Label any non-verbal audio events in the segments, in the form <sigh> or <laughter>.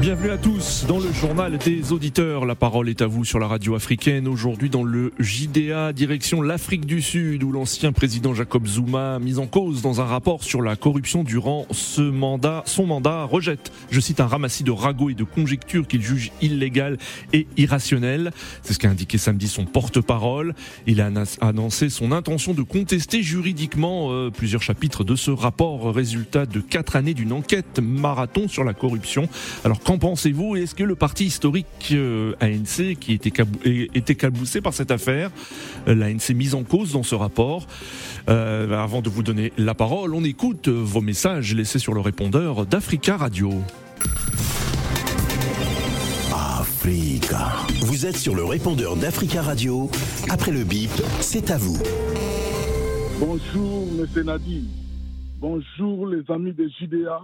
Bienvenue à tous dans le journal des auditeurs. La parole est à vous sur la radio africaine. Aujourd'hui dans le JDA, direction l'Afrique du Sud, où l'ancien président Jacob Zuma, mis en cause dans un rapport sur la corruption durant ce mandat, son mandat, rejette, je cite, un ramassis de ragots et de conjectures qu'il juge illégales et irrationnelles. C'est ce qu'a indiqué samedi son porte-parole. Il a annoncé son intention de contester juridiquement euh, plusieurs chapitres de ce rapport, résultat de quatre années d'une enquête marathon sur la corruption. Alors Qu'en pensez-vous Est-ce que le parti historique euh, ANC, qui était, était caboussé par cette affaire, euh, l'ANC mise en cause dans ce rapport euh, Avant de vous donner la parole, on écoute vos messages laissés sur le répondeur d'Africa Radio. Africa. Vous êtes sur le répondeur d'Africa Radio. Après le bip, c'est à vous. Bonjour, M. Nadi. Bonjour, les amis de JDA.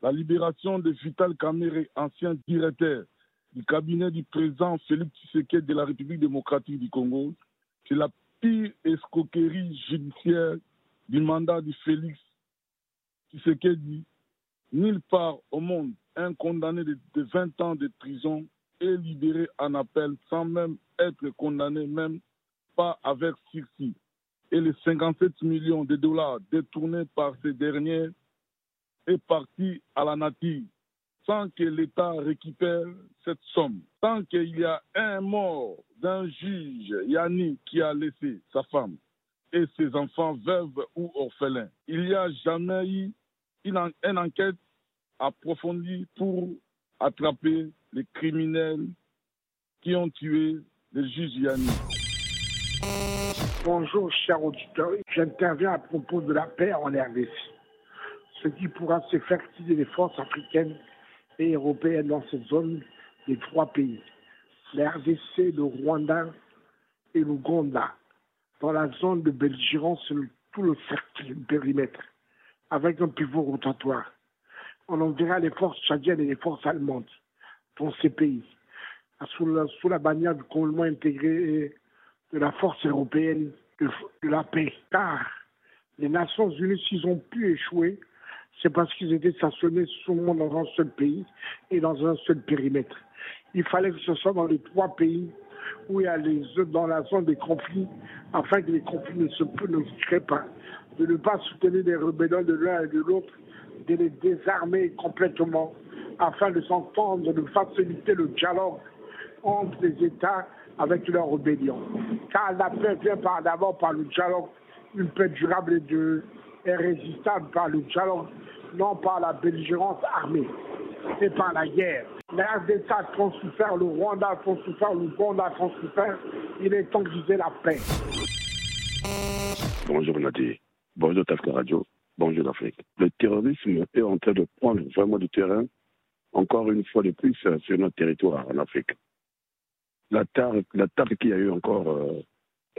La libération de Vital Kamere, ancien directeur du cabinet du président Félix Tshisekedi de la République démocratique du Congo, c'est la pire escroquerie judiciaire du mandat de Félix Tshisekedi. Nulle part au monde, un condamné de, 20 ans de prison est libéré en appel sans même être condamné, même pas avec sursis. Et les 57 millions de dollars détournés par ces derniers est parti à la nature sans que l'État récupère cette somme. Tant qu'il y a un mort d'un juge, Yannick, qui a laissé sa femme et ses enfants veuves ou orphelins, il n'y a jamais eu une, une enquête approfondie pour attraper les criminels qui ont tué le juge Yannick. Bonjour, cher auditeur. J'interviens à propos de la paix en RDC ce qui pourra se faire utiliser les forces africaines et européennes dans cette zone des trois pays, la RDC, le Rwanda et l'Ouganda, dans la zone de belligérance sur tout le cercle, le périmètre, avec un pivot rotatoire. On enverra les forces tchadiennes et les forces allemandes dans ces pays, sous la, bannière du commandement intégré de la force européenne de, de la paix. Car les Nations Unies, s'ils ont pu échouer, c'est parce qu'ils étaient stationnés seulement dans un seul pays et dans un seul périmètre. Il fallait que ce soit dans les trois pays où il y a les dans la zone des conflits, afin que les conflits ne se, ne créent pas, de ne pas soutenir les rébellions de l'un et de l'autre, de les désarmer complètement, afin de s'entendre, de faciliter le dialogue entre les États avec leurs rébellions. Car la paix vient d'abord par le dialogue, une paix durable et, de, et résistable par le dialogue non par la belligérance armée et par la guerre. Les RDC ont souffert, le Rwanda a souffert, le Rwanda a souffert. Il est temps de la paix. Bonjour Nadi, bonjour Tafka Radio, bonjour l'Afrique. Le terrorisme est en train de prendre vraiment du terrain, encore une fois de plus, euh, sur notre territoire en Afrique. L'attaque qu'il y a eu encore euh,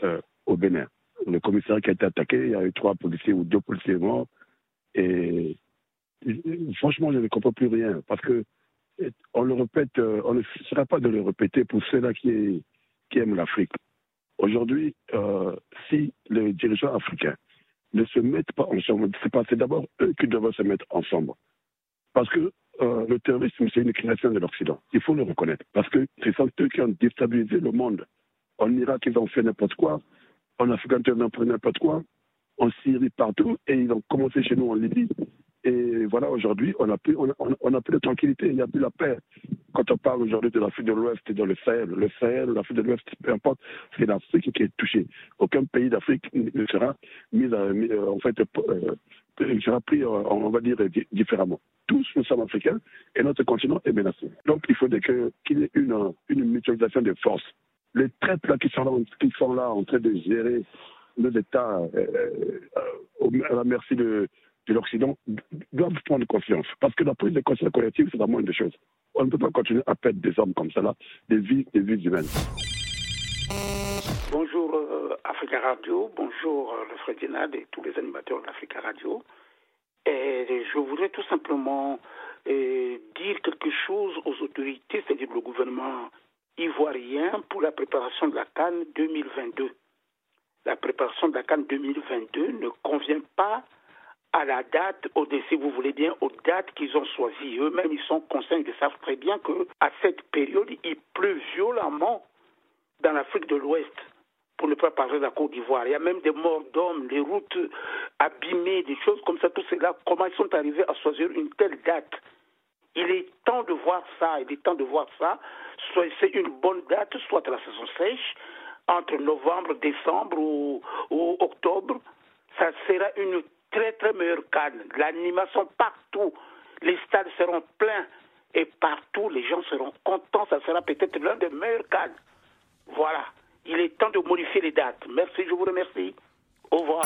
euh, au Bénin, le commissariat qui a été attaqué, il y a eu trois policiers ou deux policiers morts, et franchement, je ne comprends plus rien parce que on le répète, euh, on ne sera pas de le répéter pour ceux-là qui, aiment l'Afrique. Aujourd'hui, euh, si les dirigeants africains ne se mettent pas ensemble, c'est d'abord eux qui doivent se mettre ensemble. Parce que euh, le terrorisme, c'est une création de l'Occident. Il faut le reconnaître. Parce que ce sont eux qui ont déstabilisé le monde. En Irak, ils ont fait n'importe quoi. En ont fait n'importe quoi. En Syrie, partout. Et ils ont commencé chez nous en Libye. Et voilà, aujourd'hui, on n'a plus, on, on, plus de tranquillité, il n'y a plus la paix. Quand on parle aujourd'hui de l'Afrique de l'Ouest et de le Sahel, le Sahel, l'Afrique de l'Ouest, peu importe, c'est l'Afrique qui est touchée. Aucun pays d'Afrique ne sera mis, euh, en fait, euh, sera pris, euh, on va dire, différemment. Tous nous sommes africains et notre continent est menacé. Donc, il faudrait qu'il y ait une, une mutualisation des forces. Les traites là qui sont là, en train de gérer nos États à la merci de de l'Occident doivent prendre confiance. Parce que la prise de conscience collective, c'est vraiment une des choses. On ne peut pas continuer à perdre des hommes comme là, des vies, des vies humaines. Bonjour euh, Africa Radio, bonjour euh, le Fredinade et tous les animateurs d'Africa Radio. Et je voudrais tout simplement euh, dire quelque chose aux autorités, c'est-à-dire le gouvernement ivoirien, pour la préparation de la Cannes 2022. la préparation de la Cannes 2022 ne convient pas à la date, au si vous voulez bien, aux dates qu'ils ont choisies. Eux-mêmes, ils sont conscients, ils savent très bien que à cette période, il pleut violemment dans l'Afrique de l'Ouest, pour ne pas parler de la Côte d'Ivoire. Il y a même des morts d'hommes, les routes abîmées, des choses comme ça, tout cela. Comment ils sont arrivés à choisir une telle date? Il est temps de voir ça, il est temps de voir ça. Soit c'est une bonne date, soit la saison sèche, entre novembre, décembre ou, octobre. Ça sera une très très meilleure canne. L'animation partout. Les stades seront pleins et partout les gens seront contents. Ça sera peut-être l'un des meilleurs cannes. Voilà. Il est temps de modifier les dates. Merci, je vous remercie. Au revoir.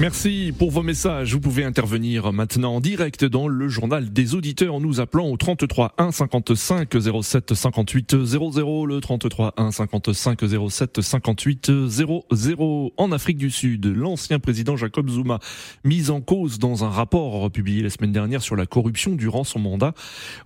Merci pour vos messages. Vous pouvez intervenir maintenant en direct dans le journal des auditeurs en nous appelant au 33 1 55 07 58 00 le 33 1 55 07 58 00 en Afrique du Sud. L'ancien président Jacob Zuma mis en cause dans un rapport publié la semaine dernière sur la corruption durant son mandat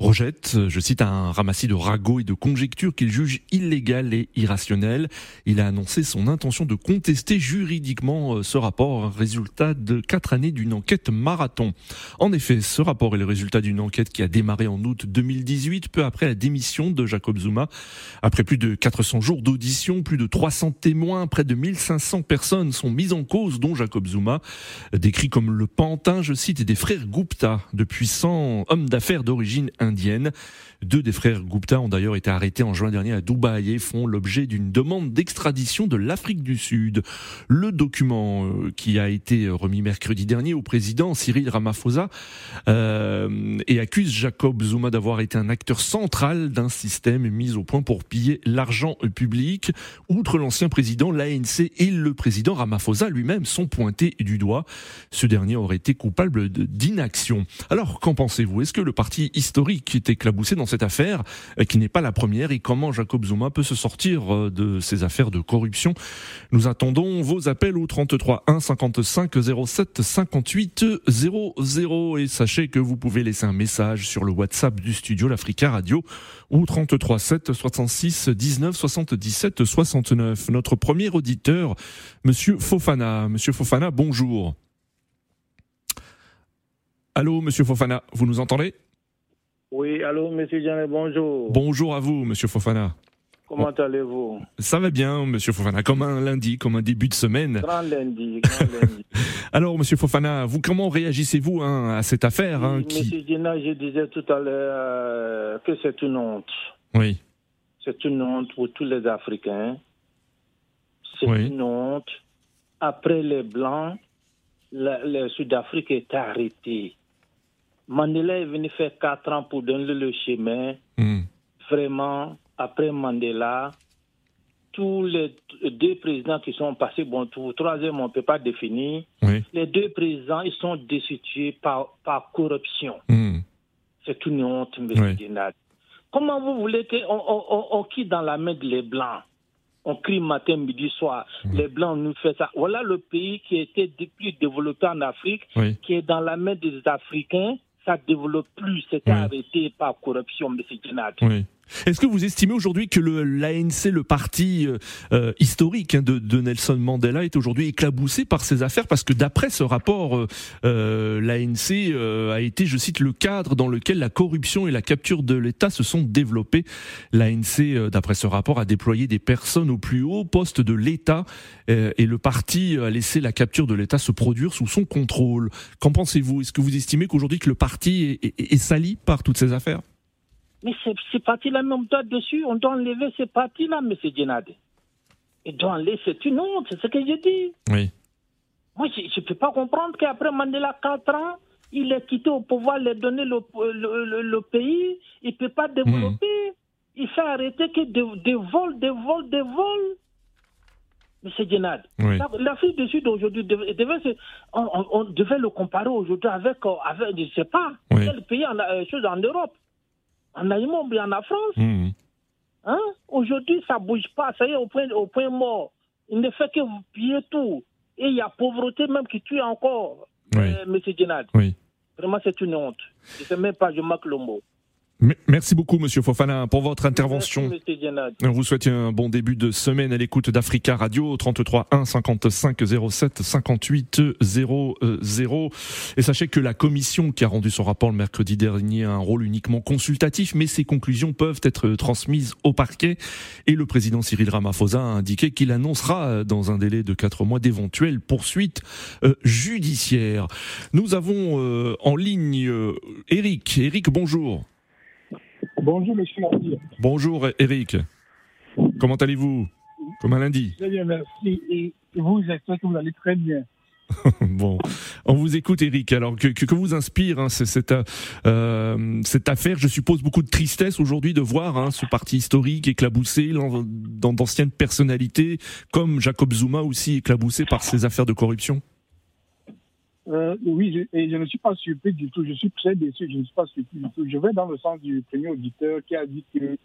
rejette, je cite un ramassis de ragots et de conjectures qu'il juge illégal et irrationnel. Il a annoncé son intention de contester juridiquement ce rapport résultat de quatre années d'une enquête marathon. En effet, ce rapport est le résultat d'une enquête qui a démarré en août 2018, peu après la démission de Jacob Zuma. Après plus de 400 jours d'audition, plus de 300 témoins, près de 1500 personnes sont mises en cause, dont Jacob Zuma, décrit comme le pantin, je cite, des frères Gupta, de puissants hommes d'affaires d'origine indienne. Deux des frères Gupta ont d'ailleurs été arrêtés en juin dernier à Dubaï et font l'objet d'une demande d'extradition de l'Afrique du Sud. Le document euh, qui a été remis mercredi dernier au président Cyril Ramaphosa euh, et accuse Jacob Zuma d'avoir été un acteur central d'un système mis au point pour piller l'argent public. Outre l'ancien président, l'ANC et le président Ramaphosa lui-même sont pointés du doigt. Ce dernier aurait été coupable d'inaction. Alors, qu'en pensez-vous? Est-ce que le parti historique est éclaboussé dans cette affaire, euh, qui n'est pas la première, et comment Jacob Zuma peut se sortir euh, de ces affaires de corruption? Nous attendons vos appels au 33 1 55 07 58 00 et sachez que vous pouvez laisser un message sur le WhatsApp du studio l'Africa Radio ou 33 7 66 19 77 69. Notre premier auditeur, Monsieur Fofana. Monsieur Fofana, bonjour. Allô, Monsieur Fofana, vous nous entendez? Oui, allô, monsieur Janet, bonjour. Bonjour à vous, monsieur Fofana. Comment allez-vous? Ça va bien, monsieur Fofana, comme un lundi, comme un début de semaine. Grand lundi, <laughs> grand lundi. Alors, monsieur Fofana, vous, comment réagissez-vous hein, à cette affaire hein, Monsieur Dina, je disais tout à l'heure euh, que c'est une honte. Oui. C'est une honte pour tous les Africains. C'est une honte. Après les Blancs, le Sud-Afrique est arrêté. Mandela est venu faire quatre ans pour donner le chemin. Hmm. Vraiment, après Mandela, tous les deux présidents qui sont passés, bon, tout, troisième, on ne peut pas définir. Les deux présidents, ils sont destitués par, par corruption. Hmm. C'est une honte, M. oui. Comment vous voulez qu'on on, on, quitte dans la main des Blancs? On crie matin, midi, soir. Les Blancs nous font ça. Voilà le pays qui était le plus développé en Afrique, qui est dans la main des Africains ça ne développe plus, c'est arrêté par corruption, M. Djenad. Oui. Est-ce que vous estimez aujourd'hui que l'ANC, le parti euh, euh, historique hein, de, Nelson Mandela, est aujourd'hui éclaboussé par ces affaires? Parce que d'après ce rapport, euh, l'ANC a été, je cite, le cadre dans lequel la corruption et la capture de l'État se sont développées. L'ANC, d'après ce rapport, a déployé des personnes au plus haut poste de l'État et le parti a laissé la capture de l'État se produire sous son contrôle. Qu'en pensez-vous? Est-ce que vous estimez qu'aujourd'hui que le parti est, est sali par toutes ces affaires? Mais ces partis-là, on doit dessus, on doit enlever ces partis-là, M. Djenad. Et doit enlever, c'est une honte, c'est ce que je dis. Oui. Moi, je ne peux pas comprendre qu'après Mandela, 4 ans, il est quitté au pouvoir, lui donner le, le, pays, il ne peut pas développer. Hmm. Il fait arrêter que des, vols, des vols, des vols. M. Djenad, oui. l'Afrique du Sud aujourd'hui, devait, on, on, devait le comparer aujourd'hui avec, avec, je ne sais pas, quel pays en, euh, chose en Europe en Allemagne ou en France. Mmh. Hein? Aujourd'hui, ça ne bouge pas. Ça y est, au point, au point mort. Il ne fait que vous piller tout. Et il y a pauvreté même qui tue encore, oui. euh, M. Djenad. Oui. Vraiment, c'est une honte. Je ne sais même pas, je marque le mot. Merci beaucoup, Monsieur Fofana, pour votre intervention. On vous souhaite un bon début de semaine à l'écoute d'Africa Radio, 33 1 55 07 58 00. Et sachez que la commission qui a rendu son rapport le mercredi dernier a un rôle uniquement consultatif, mais ses conclusions peuvent être transmises au parquet. Et le président Cyril Ramaphosa a indiqué qu'il annoncera dans un délai de quatre mois d'éventuelles poursuites euh, judiciaires. Nous avons euh, en ligne euh, Eric. Eric, bonjour. Bonjour, monsieur. Bonjour, Eric. Comment allez-vous? Comme un lundi. Très bien, merci. Et vous, j'espère que vous allez très bien. <laughs> bon, on vous écoute, Eric. Alors, que, que, vous inspire hein, cette, euh, cette affaire? Je suppose beaucoup de tristesse aujourd'hui de voir hein, ce parti historique éclaboussé dans d'anciennes personnalités, comme Jacob Zuma aussi éclaboussé par ces affaires de corruption. Euh, oui, je, et je ne suis pas surpris du tout. Je suis très déçu. Je ne suis pas surpris du tout. Je vais dans le sens du premier auditeur qui a dit que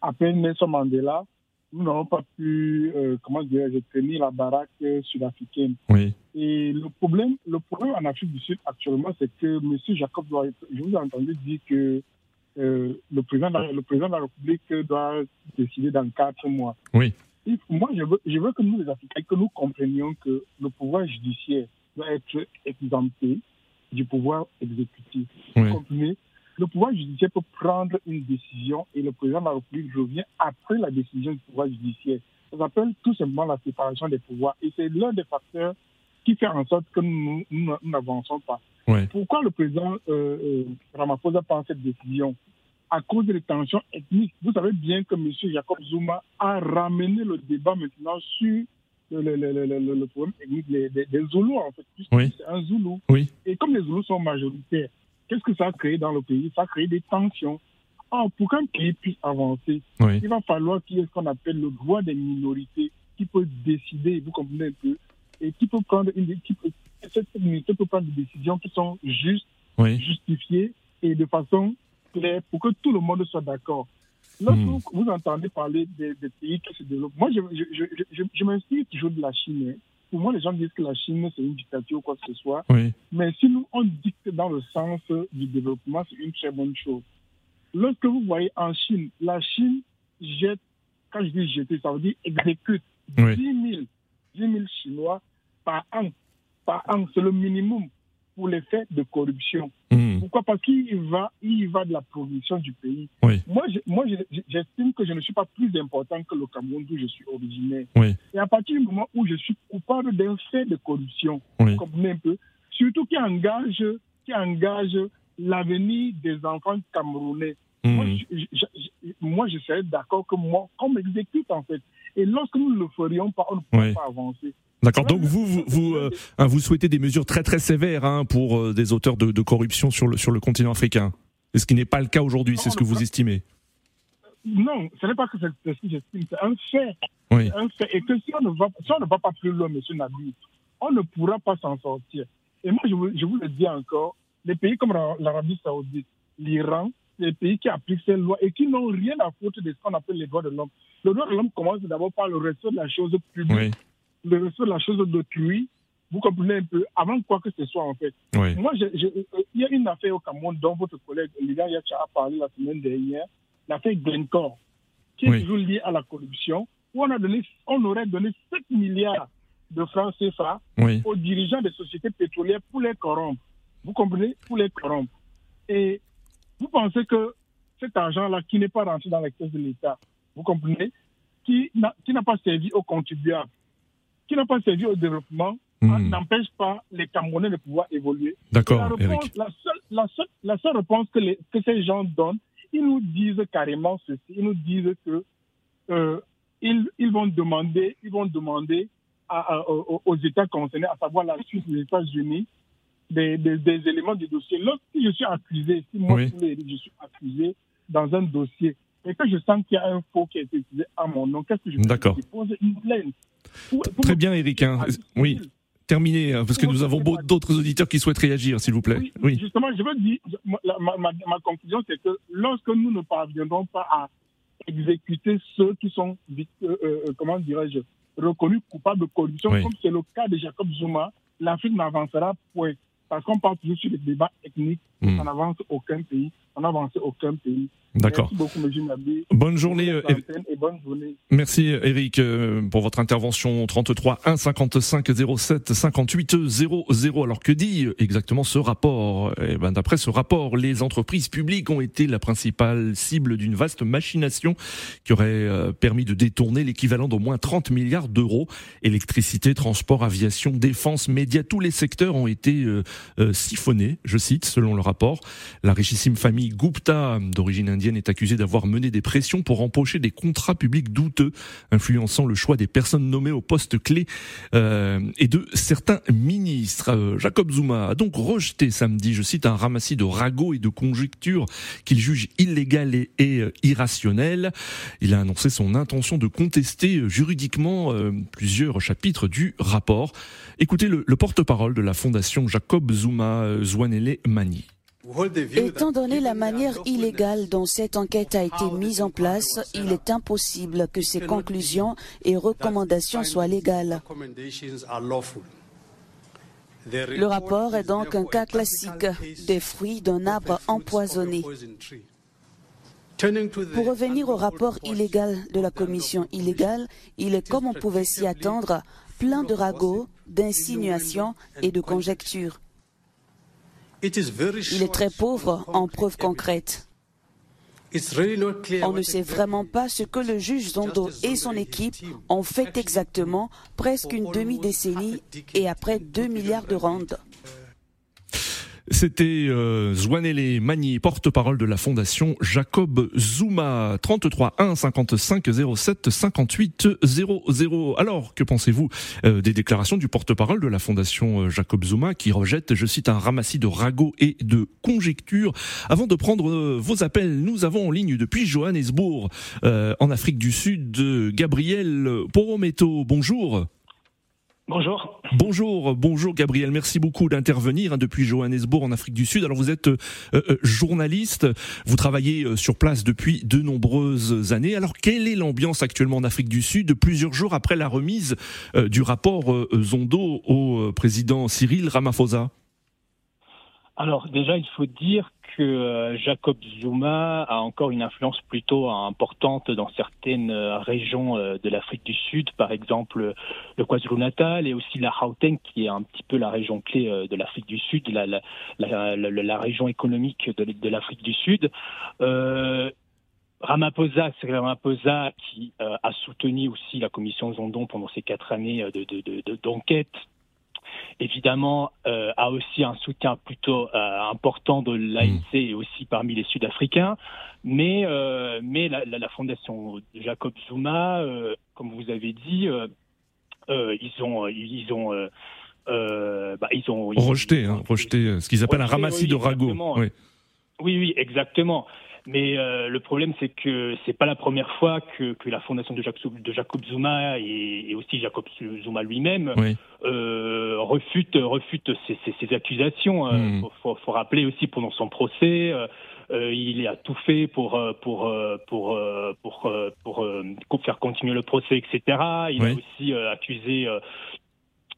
après Nelson Mandela, nous n'avons pas pu, euh, comment dire, tenir la baraque sud-africaine. Oui. Et le problème, le problème en Afrique du Sud actuellement, c'est que M. Jacob doit, je vous ai entendu dire que euh, le président, le président de la République doit décider dans quatre mois. Oui. moi, je veux, je veux que nous, les Africains, que nous comprenions que le pouvoir judiciaire doit être exempté du pouvoir exécutif. Oui. Le pouvoir judiciaire peut prendre une décision et le président de la République revient après la décision du pouvoir judiciaire. Ça s'appelle tout simplement la séparation des pouvoirs et c'est l'un des facteurs qui fait en sorte que nous n'avançons pas. Pourquoi le président euh, euh, Ramaphosa prend cette décision? À cause des tensions ethniques. Vous savez bien que M. Jacob Zuma a ramené le débat maintenant sur le, le, le, problème des, des, Zoulous, en fait. Oui. C'est un Zoulou. Oui. Et comme les Zoulous sont majoritaires, qu'est-ce que ça a créé dans le pays? Ça a créé des tensions. Or, pour qu'un pays puisse avancer, il va falloir qu'il y ait ce qu'on appelle le droit des minorités qui peut décider, vous comprenez un peu, et qui peut prendre une qui peut, cette minorité peut prendre des décisions qui sont justes, justifiées et de façon claire pour que tout le monde soit d'accord. Lorsque hmm. vous entendez parler des, pays qui se développent, moi, je, je, je, je m'inspire toujours de la Chine. Hein. Pour moi, les gens disent que la Chine, c'est une dictature ou quoi que ce soit. Mais si nous, on dicte dans le sens du développement, c'est une très bonne chose. Lorsque vous voyez en Chine, la Chine jette, quand je dis jeter, ça veut dire exécute 10, 000, 10 000 Chinois par an. Par an, c'est le minimum pour les faits de corruption. Hmm. Pourquoi? Parce qu'il va, il va de la production du pays. Moi, moi j'estime que je ne suis pas plus important que le Cameroun d'où je suis originaire. Et à partir du moment où je suis coupable d'un fait de corruption, comme un peu, surtout qui engage, qui engage l'avenir des enfants camerounais, hmm. moi, je, serais d'accord que moi, qu'on m'exécute en fait. Et lorsque nous ne le ferions pas, on ne pourrait pas avancer. D'accord. Donc vous vous vous, euh, hein, vous, souhaitez des mesures très très sévères hein, pour euh, des auteurs de, de, corruption sur le sur le continent africain. Ce qui n'est pas le cas aujourd'hui, c'est ce que vous estimez. Non, ce n'est pas que c'est ce que j'estime, c'est un fait. Oui. Un fait. Et que si on ne va, si on ne va pas plus loin, Monsieur Nabi, on ne pourra pas s'en sortir. Et moi, je vous, je vous le dis encore, les pays comme l'Arabie Saoudite, l'Iran, les pays qui appliquent ces lois et qui n'ont rien à foutre de ce qu'on appelle les droits de l'homme. Le droit de l'homme commence d'abord par le respect de la chose publique. Oui le respect de la chose d'autrui, vous comprenez un peu, avant quoi que ce soit en fait. Moi, il y a une affaire au Cameroun dont votre collègue Liga Yacha a parlé la semaine dernière, l'affaire Glencore, qui est toujours liée à la corruption, où on, a donné, on aurait donné 7 milliards de francs CFA aux dirigeants des sociétés pétrolières pour les corrompre. Vous comprenez? Pour les corrompre. Et vous pensez que cet argent-là, qui n'est pas rentré dans la caisse de l'État, vous comprenez Qui n'a pas servi aux contribuables qui n'a pas servi au développement hmm. n'empêche pas les Camerounais de pouvoir évoluer. D'accord, la, la, seule, la, seule, la seule réponse que, les, que ces gens donnent, ils nous disent carrément ceci. Ils nous disent que euh, ils, ils, vont demander, ils vont demander à, aux, États concernés, à savoir la Suisse, les États-Unis, des, des, éléments du dossier. Lorsque je suis accusé, si moi je suis accusé dans un dossier et que je sens qu'il y a un faux qui a été utilisé à mon nom, qu'est-ce que je fais? Je pose une plainte. Très bien, Eric. Hein. Oui. Terminé, hein, parce que nous avons d'autres auditeurs qui souhaitent réagir, s'il vous plaît. Oui, Justement, je veux dire, ma, conclusion, c'est que lorsque nous ne parviendrons pas à exécuter ceux qui sont, euh, euh, comment dirais-je, reconnus coupables de corruption, comme c'est le cas de Jacob Zuma, l'Afrique n'avancera point. Parce qu'on parle toujours sur les débats ethniques Hmm. Ça n'avance aucun pays. On n'avance aucun pays. D'accord. Merci beaucoup, M. Nabi. Bonne journée. Euh, et bonne journée. Merci, Eric, euh, pour votre intervention. 33 1 55 07 58 00. Alors, que dit exactement ce rapport? Eh ben, D'après ce rapport, les entreprises publiques ont été la principale cible d'une vaste machination qui aurait euh, permis de détourner l'équivalent d'au moins 30 milliards d'euros. Électricité, transport, aviation, défense, médias, tous les secteurs ont été siphonnés, je cite, selon le rapport. La richissime famille Gupta, d'origine indienne, est accusée d'avoir mené des pressions pour empocher des contrats publics douteux, influençant le choix des personnes nommées au poste clé euh, et de certains ministres. Euh, Jacob Zuma a donc rejeté samedi, je cite, un ramassis de ragots et de conjectures qu'il juge illégales et, et euh, irrationnelles. Il a annoncé son intention de contester juridiquement plusieurs chapitres du rapport. Écoutez le, le porte-parole de la fondation Jacob Zuma, Zwanele Mani. Étant donné la manière illégale dont cette enquête a été mise en place, il est impossible que ces conclusions et recommandations soient légales. Le rapport est donc un cas classique des fruits d'un arbre empoisonné. Pour revenir au rapport illégal de la commission illégale, il est, comme on pouvait s'y attendre, plein de ragots, d'insinuations et de conjectures. Il est très pauvre en preuves concrètes. On ne sait vraiment pas ce que le juge Zondo et son équipe ont fait exactement presque une demi-décennie et après 2 milliards de rentes. C'était euh, Zwanele Magny, porte-parole de la fondation Jacob Zuma. 33 1 55 07 58 00. Alors, que pensez-vous euh, des déclarations du porte-parole de la fondation euh, Jacob Zuma qui rejette, je cite, un ramassis de ragots et de conjectures Avant de prendre euh, vos appels, nous avons en ligne depuis Johannesburg, en Afrique du Sud, Gabriel Porometo. Bonjour. Bonjour. Bonjour, bonjour Gabriel. Merci beaucoup d'intervenir hein, depuis Johannesburg en Afrique du Sud. Alors vous êtes euh, euh, journaliste, vous travaillez euh, sur place depuis de nombreuses années. Alors quelle est l'ambiance actuellement en Afrique du Sud plusieurs jours après la remise du rapport Zondo au président Cyril Ramaphosa? Alors déjà, il faut dire que euh, Jacob Zuma a encore une influence plutôt importante dans certaines euh, régions euh, de l'Afrique du Sud, par exemple le KwaZulu-Natal et aussi la Gauteng, qui est un petit peu la région clé de l'Afrique du Sud, la, la, la, la, région économique de, l'Afrique du Sud. Euh, Ramaphosa, c'est Ramaphosa qui a soutenu aussi la commission Zondon pendant ces quatre années d'enquête de, de, évidemment, euh, a aussi un soutien plutôt euh, important de l'ANC et aussi parmi les Sud-Africains. Mais, euh, mais la, la, la, fondation Jacob Zuma, comme vous avez dit, ils ont, ils ont bah, ils ont rejeté, hein, rejeté ce qu'ils appellent un ramassis de ragots. Oui. oui, oui, exactement. Mais euh, le problème, c'est que c'est pas la première fois que, que la fondation de Jacob, de Jacob Zuma et, et, aussi Jacob Zuma lui-même euh, refute, refute ces, ces, ces accusations. Il euh, hmm. faut, faut, rappeler aussi pendant son procès. Euh, euh il a tout fait pour pour pour pour pour, pour faire continuer le procès, etc. Il a aussi accusé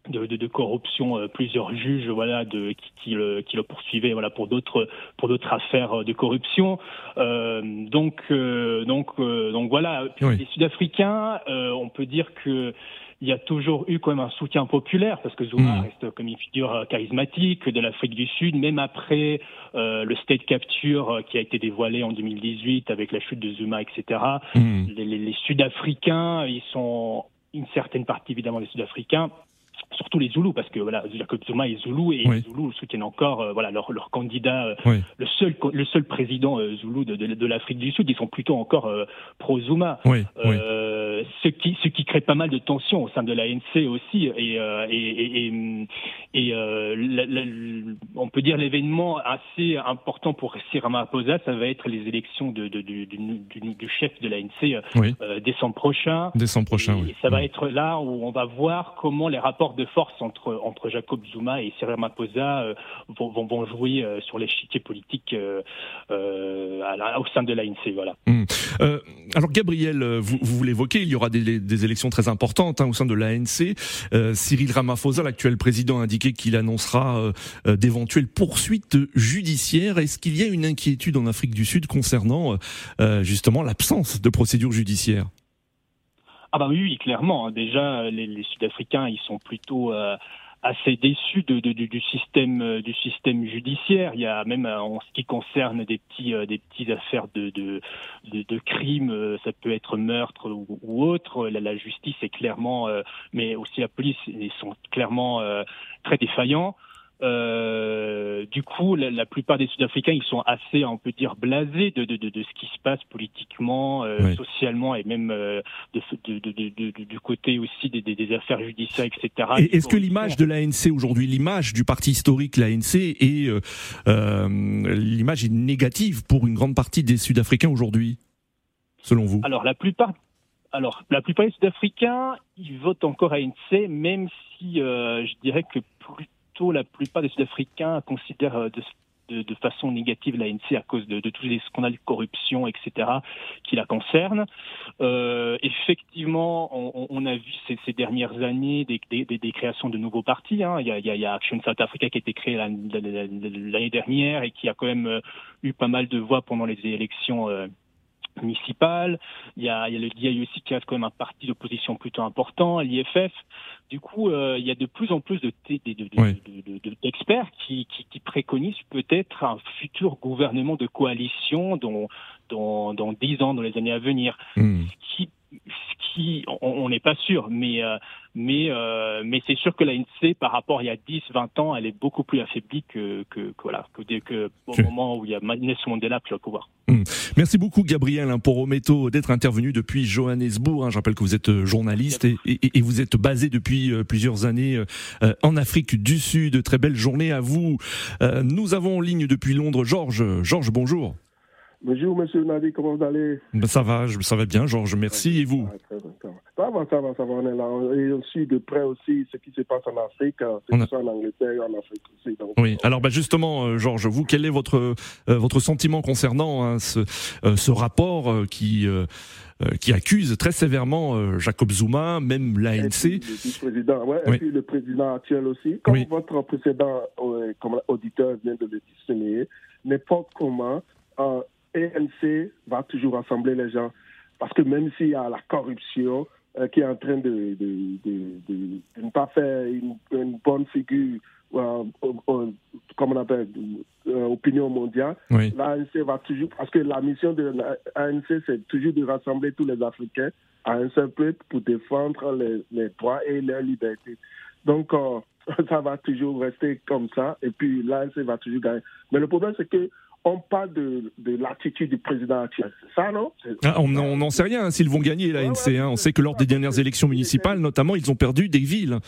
de, de, de, corruption euh, plusieurs juges voilà de qui, qui, le, qui le poursuivaient voilà pour d'autres pour d'autres affaires euh, de corruption euh, donc euh, donc donc voilà les Sud-Africains on peut dire que il y a toujours eu quand même un soutien populaire parce que Zuma mmh. reste comme une figure charismatique de l'Afrique du Sud, même après euh, le state capture qui a été dévoilé en 2018 avec la chute de Zuma, etc. Mmh. Les, les, les Sud-Africains, ils sont une certaine partie évidemment des Sud-Africains surtout les Zoulous, parce que voilà, Jacob Zuma est Zoulou et les Zoulous soutiennent encore euh, voilà leur, leur candidat, euh, le seul le seul président euh, Zoulou de, de, de l'Afrique du Sud, ils sont plutôt encore pro Zuma, ce qui ce qui crée pas mal de tensions au sein de l'ANC aussi et et, et, et, on peut dire l'événement assez important pour Cyril Ramaphosa, ça va être les élections de, de, du, du, chef de l'ANC décembre prochain. Décembre prochain, et, ça va être là où on va voir comment les rapports de force entre, entre Jacob Zuma et Cyril Ramaphosa euh, vont, vont, jouer euh, sur l'échiquier politique euh, au sein de l'ANC. Voilà. Euh, alors Gabriel, vous, vous l'évoquez, il y aura des, élections très importantes hein, au sein de l'ANC. Cyril Ramaphosa, l'actuel président, a indiqué qu'il annoncera d'éventuelles poursuites judiciaires. Est-ce qu'il y a une inquiétude en Afrique du Sud concernant justement l'absence de procédures judiciaires ah bah oui, clairement. Déjà, les, les Sud-Africains, ils sont plutôt assez déçu de, de, du système euh, du système judiciaire. Il y a même euh, en ce qui concerne des petits euh, des petites affaires de de, de, crimes, ça peut être meurtre ou, ou autre. La, la, justice est clairement, mais aussi la police, ils sont clairement très défaillants. Euh, du coup, la, plupart des Sud-Africains, ils sont assez, on peut dire, blasés de, de, de, de ce qui se passe politiquement, euh, socialement et même euh, du côté aussi des, des, affaires judiciaires, etc. Est-ce que l'image de l'ANC aujourd'hui, l'image du parti historique, l'ANC, est l'image est négative pour une grande partie des Sud-Africains aujourd'hui, selon vous? Alors la plupart alors, la plupart des Sud-Africains, ils votent encore ANC, même si je dirais que plus la plupart des Sud-Africains considèrent euh, de, façon négative l'ANC à cause de, tous les scandales de corruption, etc., qui la concernent. Euh, effectivement, on, a vu ces, dernières années des, créations de nouveaux partis. Hein. Il, y a, Action South Africa qui a été créé l'année dernière et qui a quand même euh, eu pas mal de voix pendant les élections municipal. Il y a, il y a le DIUC qui reste quand même un parti d'opposition plutôt important, l'IFF. Du coup, euh, il y a de plus en plus de, d'experts qui, qui, qui, préconisent peut-être un futur gouvernement de coalition dans, dans, dans 10 ans, dans les années à venir. Hmm. Ce qui qui, on n'est pas sûr, mais euh, mais euh, mais c'est sûr que l'ANC par rapport à il y a 10, 20 ans, elle est beaucoup plus affaiblie que que, que voilà que, que au moment où il y a Nelson Mandela qui va pouvoir. Hmm. Merci beaucoup Gabriel hein, pour Ometo d'être intervenu depuis Johannesburg. Hein. Je rappelle que vous êtes euh, journaliste et, et, et vous êtes basé depuis plusieurs années en Afrique du Sud. Très belle journée à vous. nous avons en ligne depuis Londres Georges. Georges, bonjour. Bonjour, monsieur Nadi, comment vous allez? Ben Ça va, ça va bien, Georges, merci. Et vous? Ça va, ça va, ça va, on est là. Et on suit de près aussi ce qui se passe en Afrique, hein, ce qui se passe en Angleterre, en Afrique aussi. oui, alors bah, justement, euh, Georges, vous, quel est votre, euh, votre sentiment concernant hein, ce, euh, ce rapport qui, qui accuse très sévèrement Jacob Zuma, même l'ANC Le président, ouais, et puis le président actuel aussi. Comme votre précédent comme auditeur vient de le distinguer, n'importe comment, ANC va toujours rassembler les gens. Parce que même s'il y a la corruption euh, qui est en train de, de, de, ne pas faire une, bonne figure, euh, comme on appelle, euh, opinion mondiale, l'ANC va toujours, parce que la mission de l'ANC, c'est toujours de rassembler tous les Africains à un seul peuple pour défendre les, les droits et leurs libertés. Donc, <laughs> ça va toujours rester comme ça, et puis l'ANC va toujours gagner. Mais le problème, c'est que on parle de, de l'attitude du président actuel. C'est ça, non? Ah, On n'en sait rien hein, s'ils vont gagner la NC. Hein. On sait que lors des dernières élections municipales, notamment, ils ont perdu des villes.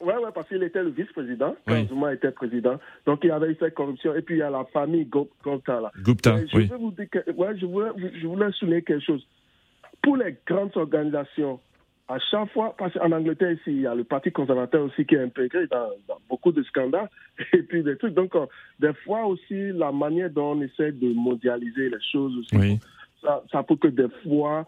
Oui, ouais, parce qu'il était le vice-président quand Zuma était président. Donc il y avait cette corruption. Et puis il y a la famille Gupta. Là. Gupta, je oui. vous dire ouais, je, voulais, je voulais souligner quelque chose. Pour les grandes organisations, à chaque fois, parce qu'en Angleterre, ici, il y a le Parti conservateur aussi qui est intégré dans, beaucoup de scandales <laughs> et puis des trucs. Donc, euh, des fois aussi, la manière dont on essaie de mondialiser les choses aussi, ça, ça peut que des fois,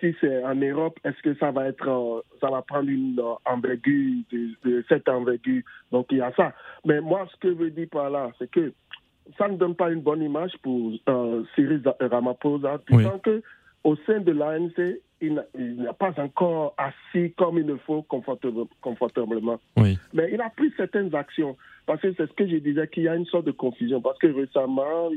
si c'est en Europe, est-ce que ça va être, euh, ça va prendre une euh, envergure de, cette envergure? Donc, il y a ça. Mais moi, ce que je veux dire par là, c'est que ça ne donne pas une bonne image pour Cyril Ramaphosa, oui. que au sein de l'ANC, il n'a pas encore assis comme il le faut confortablement. Oui. Mais il a pris certaines actions. Parce que c'est ce que je disais, qu'il y a une sorte de confusion. Parce que récemment,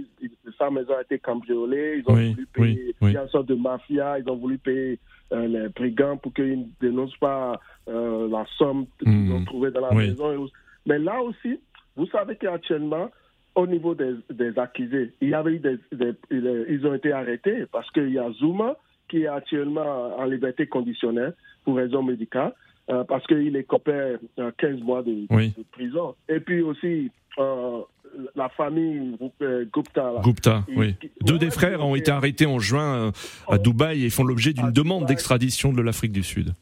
sa maison a été cambriolée, ils ont voulu payer, il y a une sorte de mafia, ils ont voulu payer euh, les brigands pour qu'ils ne dénoncent pas euh, la somme qu'ils hmm. ont trouvée dans la maison. Mais là aussi, vous savez qu'actuellement, au niveau des, accusés, il y avait des, ils ont été arrêtés parce qu'il y a Zuma qui est actuellement en liberté conditionnelle pour raison médicale. Euh, parce qu'il est copain 15 euh, mois de, prison. Et puis aussi, euh, la famille Gupta. Gupta, oui. Deux des frères ont été arrêtés en juin à Dubaï et font l'objet d'une demande d'extradition de l'Afrique du Sud.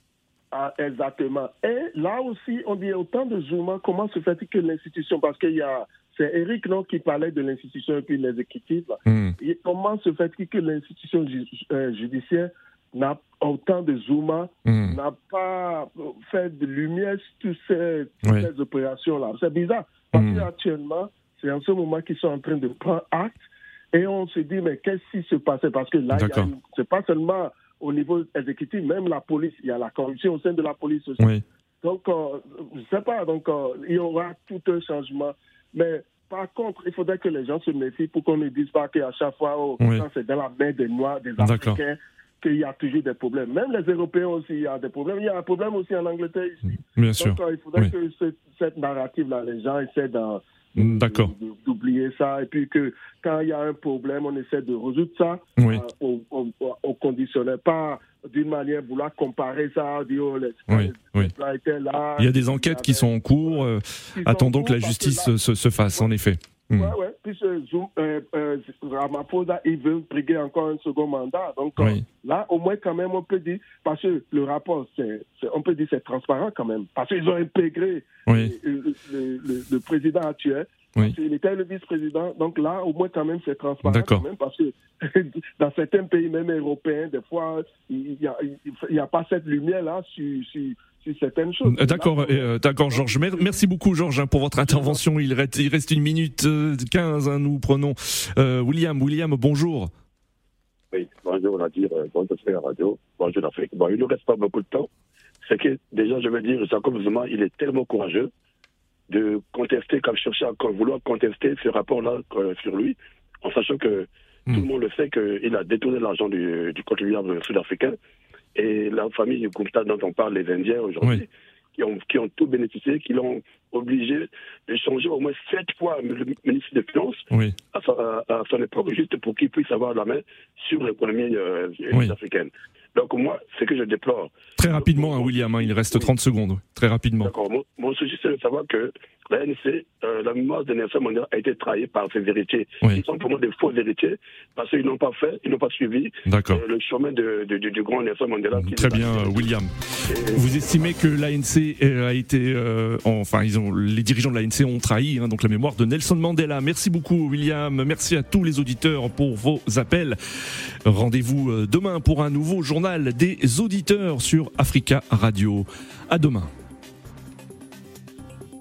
Ah, exactement. Et là aussi, on dit autant de Zuma, comment se fait-il que l'institution, parce qu'il y a c'est Eric non, qui parlait de l'institution et puis l'exécutif. Hmm. Comment se fait-il que l'institution euh, judiciaire n'a autant de Zuma hmm. n'a pas fait de lumière sur toutes ces, opérations-là? C'est bizarre. Parce hmm. qu'actuellement, c'est en ce moment qu'ils sont en train de prendre acte et on se dit, mais qu'est-ce qui se passait? Parce que là, c'est pas seulement au niveau exécutif, même la police, il y a la corruption au sein de la police aussi. Donc, euh, je ne sais pas, donc euh, il y aura tout un changement. Mais par contre, il faudrait que les gens se méfient pour qu'on ne dise pas qu'à chaque fois, oh, c'est dans la main des Noirs, des Africains, qu'il y a toujours des problèmes. Même les Européens aussi, il y a des problèmes. Il y a un problème aussi en Angleterre ici. Bien sûr. Donc, euh, il faudrait que cette narrative-là, les gens essaient d'en D'accord. D'oublier ça. Et puis que quand il y a un problème, on essaie de résoudre ça oui. au, au, conditionnel, pas d'une manière vouloir comparer ça, dire oh, oui, oui. là. Il y a des enquêtes qui sont en cours. Euh, attendons que la justice se, se fasse, en effet. Oui, hmm. Ouais, Puis euh, euh, Ramaphosa, il veut briguer encore un second mandat. Donc euh, là, au moins, quand même, on peut dire, parce que le rapport, c'est, on peut dire c'est transparent quand même. Parce qu'ils ont intégré le, le, président actuel. Il était le vice-président. Donc là, au moins, quand même, c'est transparent quand même. Parce que <laughs> dans certains pays, même européens, des fois, il n'y a, il a, pas cette lumière-là sur, sur certaines choses. Euh, d'accord, euh, d'accord, Georges. Merci beaucoup, Georges, hein, pour votre intervention. Il reste, il reste une minute euh, quinze. Hein, nous prenons William. William, bonjour. Oui, bonjour, Nadir. Bonjour, la radio. Bonjour, l'Afrique. Bon, il ne reste pas beaucoup de temps. C'est que, déjà, je veux dire, Jacob Zuma, il est tellement courageux de contester, comme chercher à vouloir contester ce rapport-là sur lui, en sachant que hmm. tout le monde le sait qu'il a détourné l'argent du, du contribuable sud-africain et la famille du Gupta dont on parle, les Indiens aujourd'hui, qui, ont, qui ont tout bénéficié, qui l'ont obligé de changer au moins sept fois le ministre des Finances à, à, son époque, juste pour qu'il puisse avoir la main sur l'économie euh, africaine. Donc moi, ce que je déplore... Très rapidement, hein, William, hein, il reste 30 secondes, très rapidement. D'accord, mon, mon souci c'est de savoir que l'ANC, euh, la mémoire de Nelson Mandela a été trahie par ses héritiers. Ils sont pour moi des faux héritiers parce qu'ils n'ont pas fait, ils n'ont pas suivi euh, le chemin de, de, du grand Nelson Mandela. Très bien, William. Vous estimez que l'ANC euh, a été, enfin, ils ont, les dirigeants de l'ANC ont trahi hein, donc la mémoire de Nelson Mandela. Merci beaucoup, William. Merci à tous les auditeurs pour vos appels. Rendez-vous demain pour un nouveau journal des auditeurs sur Africa Radio. À demain.